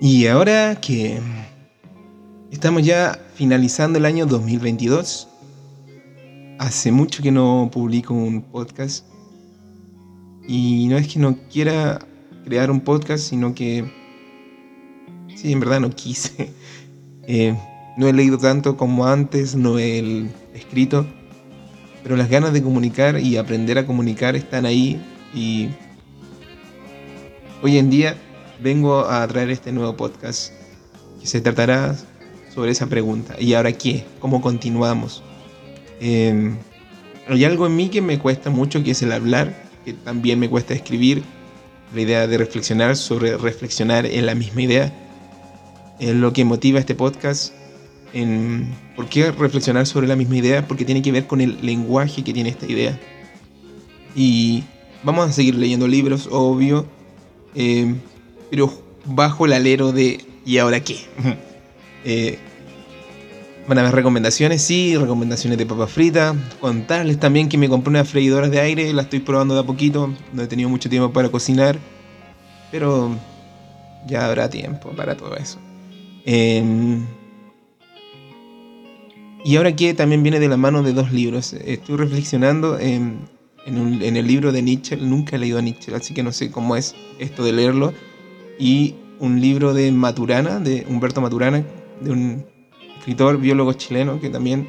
Y ahora que estamos ya finalizando el año 2022, hace mucho que no publico un podcast. Y no es que no quiera crear un podcast, sino que... Sí, en verdad no quise. Eh, no he leído tanto como antes, no he escrito, pero las ganas de comunicar y aprender a comunicar están ahí y hoy en día vengo a traer este nuevo podcast que se tratará sobre esa pregunta. ¿Y ahora qué? ¿Cómo continuamos? Em, hay algo en mí que me cuesta mucho, que es el hablar, que también me cuesta escribir. La idea de reflexionar sobre reflexionar en la misma idea. Es lo que motiva este podcast. En, ¿Por qué reflexionar sobre la misma idea? Porque tiene que ver con el lenguaje que tiene esta idea. Y vamos a seguir leyendo libros, obvio. Eh, pero bajo el alero de ¿y ahora qué? Eh, van a haber recomendaciones, sí, recomendaciones de papas fritas. Contarles también que me compré unas freidoras de aire, la estoy probando de a poquito. No he tenido mucho tiempo para cocinar, pero ya habrá tiempo para todo eso. Em, y ahora que también viene de la mano de dos libros. Estoy reflexionando en, en, el libro de Nietzsche. Nunca he leído a Nietzsche, así que no sé cómo es esto de leerlo y un libro de Maturana, de Humberto Maturana, de un escritor, biólogo chileno, que también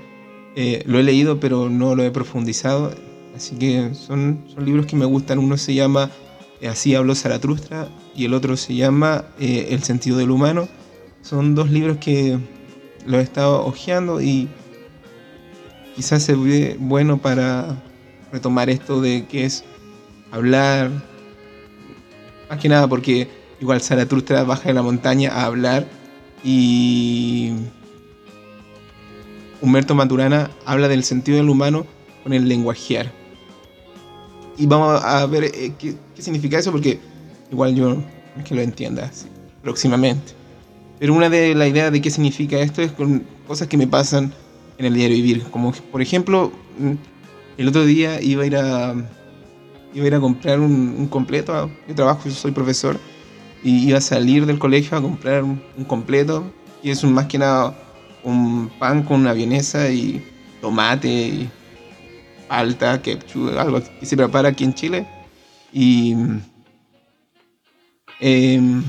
eh, lo he leído pero no lo he profundizado. Así que son, son libros que me gustan. Uno se llama eh, Así habló Zaratustra y el otro se llama eh, El sentido del humano. Son dos libros que los he estado hojeando y quizás se ve bueno para retomar esto de que es hablar, más que nada porque Igual Zaratustra baja de la montaña a hablar y Humberto Maturana habla del sentido del humano con el lenguajear. Y vamos a ver eh, qué, significa eso porque igual yo no es que lo entienda próximamente. Pero una de las ideas de qué significa esto es con cosas que me pasan en el diario vivir. Como por ejemplo, el otro día iba a ir a, iba a, ir a comprar un, un completo. Yo trabajo, yo soy profesor y iba a salir del colegio a comprar un, completo, y es un, más que nada un pan con una vienesa y tomate y palta, ketchup, algo que se prepara aquí en Chile. Y em,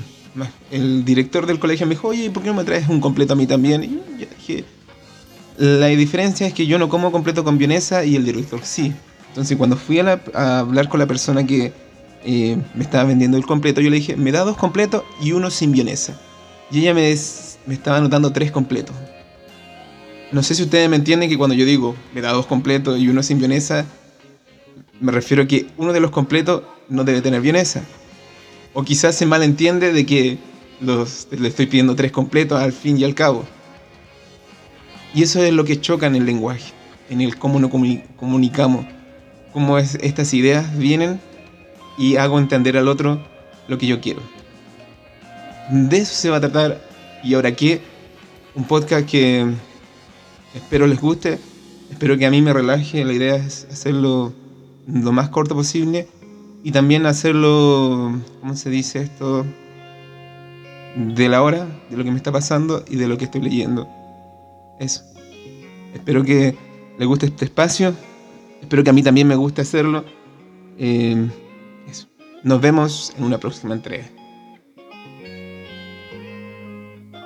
el director del colegio me dijo, oye, ¿por qué no me traes un completo a mí también? Y yo dije, la diferencia es que yo no como completo con vienesa y el director sí. Entonces cuando fui a hablar con la persona que me estaba vendiendo el completo. Yo le dije, me da dos completos y uno sin vienesa. Y ella me, me estaba anotando tres completos. No sé si ustedes me entienden que cuando yo digo, me da dos completos y uno sin vienesa, me refiero a que uno de los completos no debe tener vienesa. O quizás se malentiende de que los, le estoy pidiendo tres completos al fin y al cabo. Y eso es lo que choca en el lenguaje, en el cómo nos comunicamos, cómo es, estas ideas vienen y hago entender al otro lo que yo quiero. De eso se va a tratar. Y ahora qué, un podcast que espero les guste, espero que a mí me relaje. La idea es hacerlo lo más corto posible y también hacerlo, ¿cómo se dice esto? De la hora, de lo que me está pasando y de lo que estoy leyendo. Eso. Espero que les guste este espacio. Espero que a mí también me guste hacerlo. Eh, nos vemos en una próxima entrega.